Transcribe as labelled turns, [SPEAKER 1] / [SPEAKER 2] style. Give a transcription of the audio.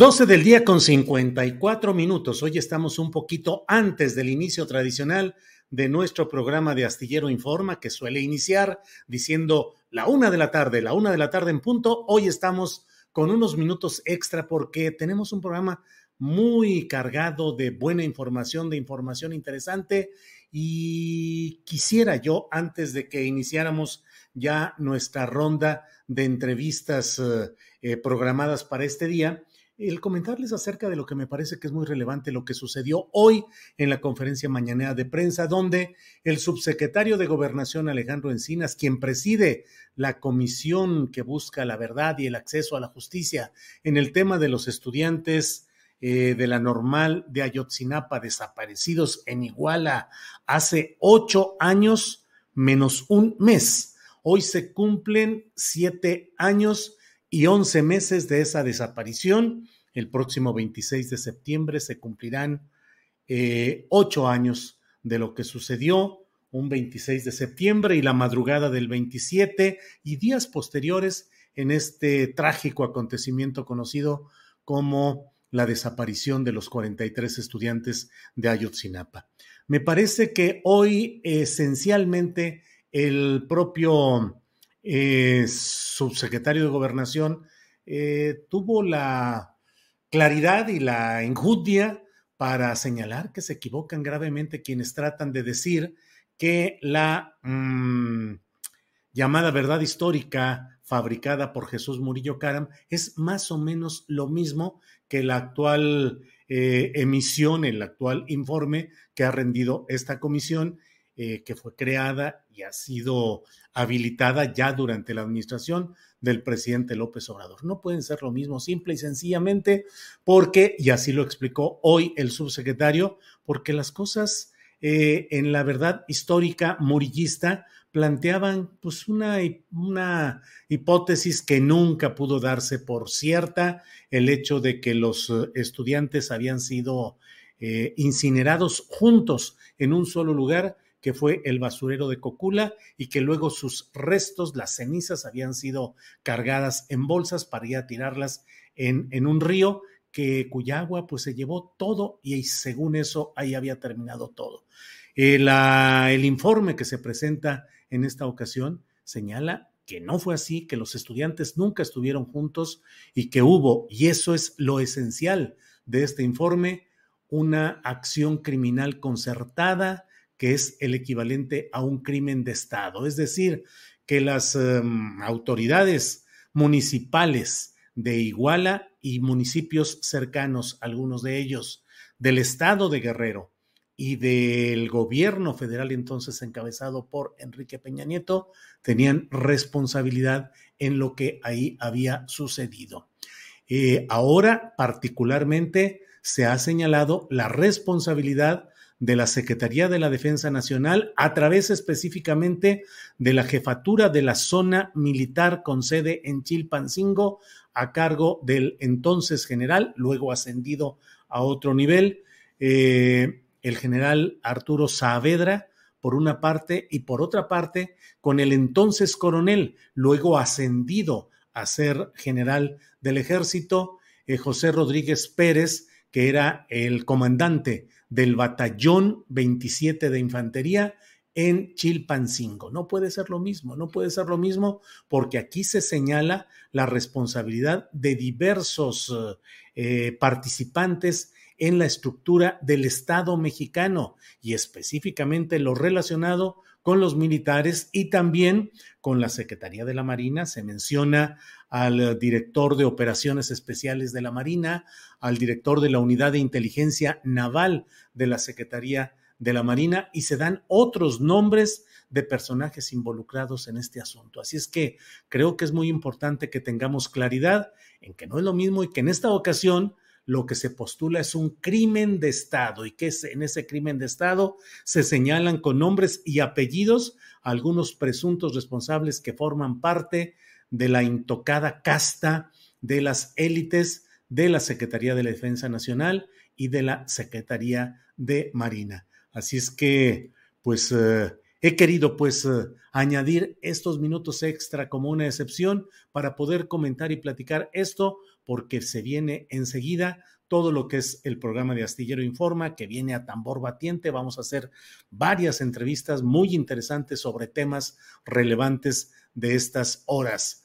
[SPEAKER 1] 12 del día con 54 minutos. Hoy estamos un poquito antes del inicio tradicional de nuestro programa de Astillero Informa, que suele iniciar diciendo la una de la tarde, la una de la tarde en punto. Hoy estamos con unos minutos extra porque tenemos un programa muy cargado de buena información, de información interesante y quisiera yo, antes de que iniciáramos ya nuestra ronda de entrevistas eh, programadas para este día, el comentarles acerca de lo que me parece que es muy relevante, lo que sucedió hoy en la conferencia mañanera de prensa, donde el subsecretario de Gobernación Alejandro Encinas, quien preside la comisión que busca la verdad y el acceso a la justicia en el tema de los estudiantes eh, de la normal de Ayotzinapa desaparecidos en Iguala hace ocho años menos un mes. Hoy se cumplen siete años y 11 meses de esa desaparición. El próximo 26 de septiembre se cumplirán eh, ocho años de lo que sucedió un 26 de septiembre y la madrugada del 27 y días posteriores en este trágico acontecimiento conocido como la desaparición de los 43 estudiantes de Ayotzinapa. Me parece que hoy esencialmente el propio eh, subsecretario de Gobernación, eh, tuvo la claridad y la enjudia para señalar que se equivocan gravemente quienes tratan de decir que la mmm, llamada verdad histórica fabricada por Jesús Murillo Caram es más o menos lo mismo que la actual eh, emisión, el actual informe que ha rendido esta comisión eh, que fue creada y ha sido habilitada ya durante la administración del presidente López Obrador. No pueden ser lo mismo, simple y sencillamente porque, y así lo explicó hoy el subsecretario, porque las cosas eh, en la verdad histórica murillista planteaban pues una, una, hipótesis que nunca pudo darse por cierta, el hecho de que los eh, estudiantes habían sido eh, incinerados juntos en un solo lugar que fue el basurero de Cocula y que luego sus restos, las cenizas, habían sido cargadas en bolsas para ir a tirarlas en, en un río que cuya agua pues se llevó todo y según eso ahí había terminado todo. Eh, la, el informe que se presenta en esta ocasión señala que no fue así, que los estudiantes nunca estuvieron juntos y que hubo, y eso es lo esencial de este informe, una acción criminal concertada, que es el equivalente a un crimen de Estado. Es decir, que las um, autoridades municipales de Iguala y municipios cercanos, algunos de ellos, del estado de Guerrero y del gobierno federal entonces encabezado por Enrique Peña Nieto, tenían responsabilidad en lo que ahí había sucedido. Eh, ahora, particularmente, se ha señalado la responsabilidad de la Secretaría de la Defensa Nacional a través específicamente de la jefatura de la zona militar con sede en Chilpancingo a cargo del entonces general, luego ascendido a otro nivel, eh, el general Arturo Saavedra, por una parte, y por otra parte, con el entonces coronel, luego ascendido a ser general del ejército, eh, José Rodríguez Pérez, que era el comandante del batallón 27 de infantería en Chilpancingo. No puede ser lo mismo, no puede ser lo mismo porque aquí se señala la responsabilidad de diversos eh, participantes en la estructura del Estado mexicano y específicamente lo relacionado con los militares y también con la Secretaría de la Marina. Se menciona al director de operaciones especiales de la Marina, al director de la Unidad de Inteligencia Naval de la Secretaría de la Marina y se dan otros nombres de personajes involucrados en este asunto. Así es que creo que es muy importante que tengamos claridad en que no es lo mismo y que en esta ocasión lo que se postula es un crimen de Estado y que en ese crimen de Estado se señalan con nombres y apellidos algunos presuntos responsables que forman parte de la intocada casta de las élites de la Secretaría de la Defensa Nacional y de la Secretaría de Marina. Así es que, pues, eh, he querido, pues, eh, añadir estos minutos extra como una excepción para poder comentar y platicar esto, porque se viene enseguida todo lo que es el programa de Astillero Informa, que viene a tambor batiente. Vamos a hacer varias entrevistas muy interesantes sobre temas relevantes de estas horas.